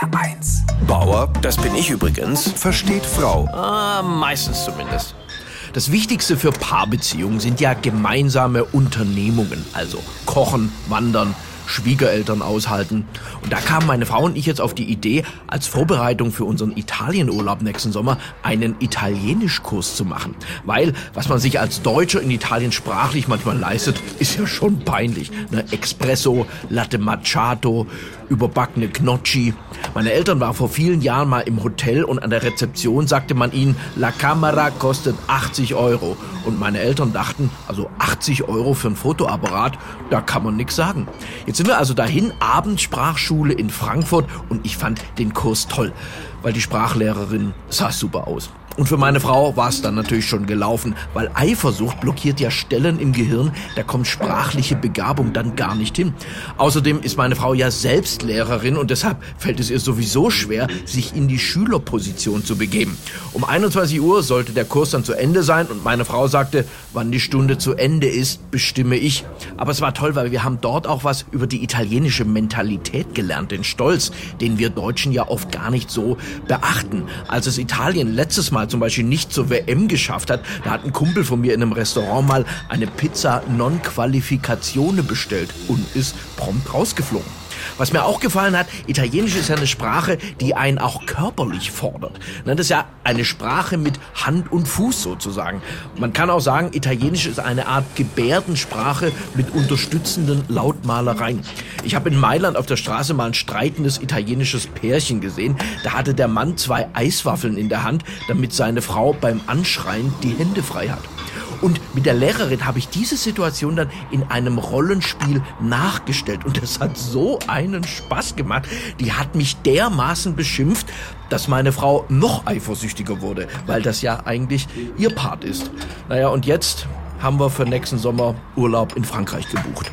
HR1. Bauer, das bin ich übrigens. Versteht Frau. Ah, meistens zumindest. Das Wichtigste für Paarbeziehungen sind ja gemeinsame Unternehmungen, also Kochen, Wandern, Schwiegereltern aushalten. Und da kamen meine Frau und ich jetzt auf die Idee, als Vorbereitung für unseren Italienurlaub nächsten Sommer einen Italienischkurs zu machen. Weil, was man sich als Deutscher in Italien sprachlich manchmal leistet, ist ja schon peinlich. Ne? Espresso, Latte Macchiato, überbackene Gnocchi. Meine Eltern waren vor vielen Jahren mal im Hotel und an der Rezeption sagte man ihnen, La Camera kostet 80 Euro. Und meine Eltern dachten, also 80 Euro für ein Fotoapparat, da kann man nichts sagen. Jetzt sind wir also dahin, Abendsprachschule in Frankfurt und ich fand den Kurs toll, weil die Sprachlehrerin sah super aus. Und für meine Frau war es dann natürlich schon gelaufen, weil Eifersucht blockiert ja Stellen im Gehirn, da kommt sprachliche Begabung dann gar nicht hin. Außerdem ist meine Frau ja selbst Lehrerin und deshalb fällt es ihr sowieso schwer, sich in die Schülerposition zu begeben. Um 21 Uhr sollte der Kurs dann zu Ende sein und meine Frau sagte, wann die Stunde zu Ende ist, bestimme ich. Aber es war toll, weil wir haben dort auch was über die italienische Mentalität gelernt, den Stolz, den wir Deutschen ja oft gar nicht so beachten. Als es Italien letztes Mal zum Beispiel nicht zur WM geschafft hat, da hat ein Kumpel von mir in einem Restaurant mal eine Pizza non qualificatione bestellt und ist prompt rausgeflogen. Was mir auch gefallen hat, Italienisch ist ja eine Sprache, die einen auch körperlich fordert. Das ist ja eine Sprache mit Hand und Fuß sozusagen. Man kann auch sagen, Italienisch ist eine Art Gebärdensprache mit unterstützenden Lautmalereien. Ich habe in Mailand auf der Straße mal ein streitendes italienisches Pärchen gesehen. Da hatte der Mann zwei Eiswaffeln in der Hand, damit seine Frau beim Anschreien die Hände frei hat. Und mit der Lehrerin habe ich diese Situation dann in einem Rollenspiel nachgestellt. Und es hat so einen Spaß gemacht. Die hat mich dermaßen beschimpft, dass meine Frau noch eifersüchtiger wurde, weil das ja eigentlich ihr Part ist. Naja, und jetzt haben wir für nächsten Sommer Urlaub in Frankreich gebucht.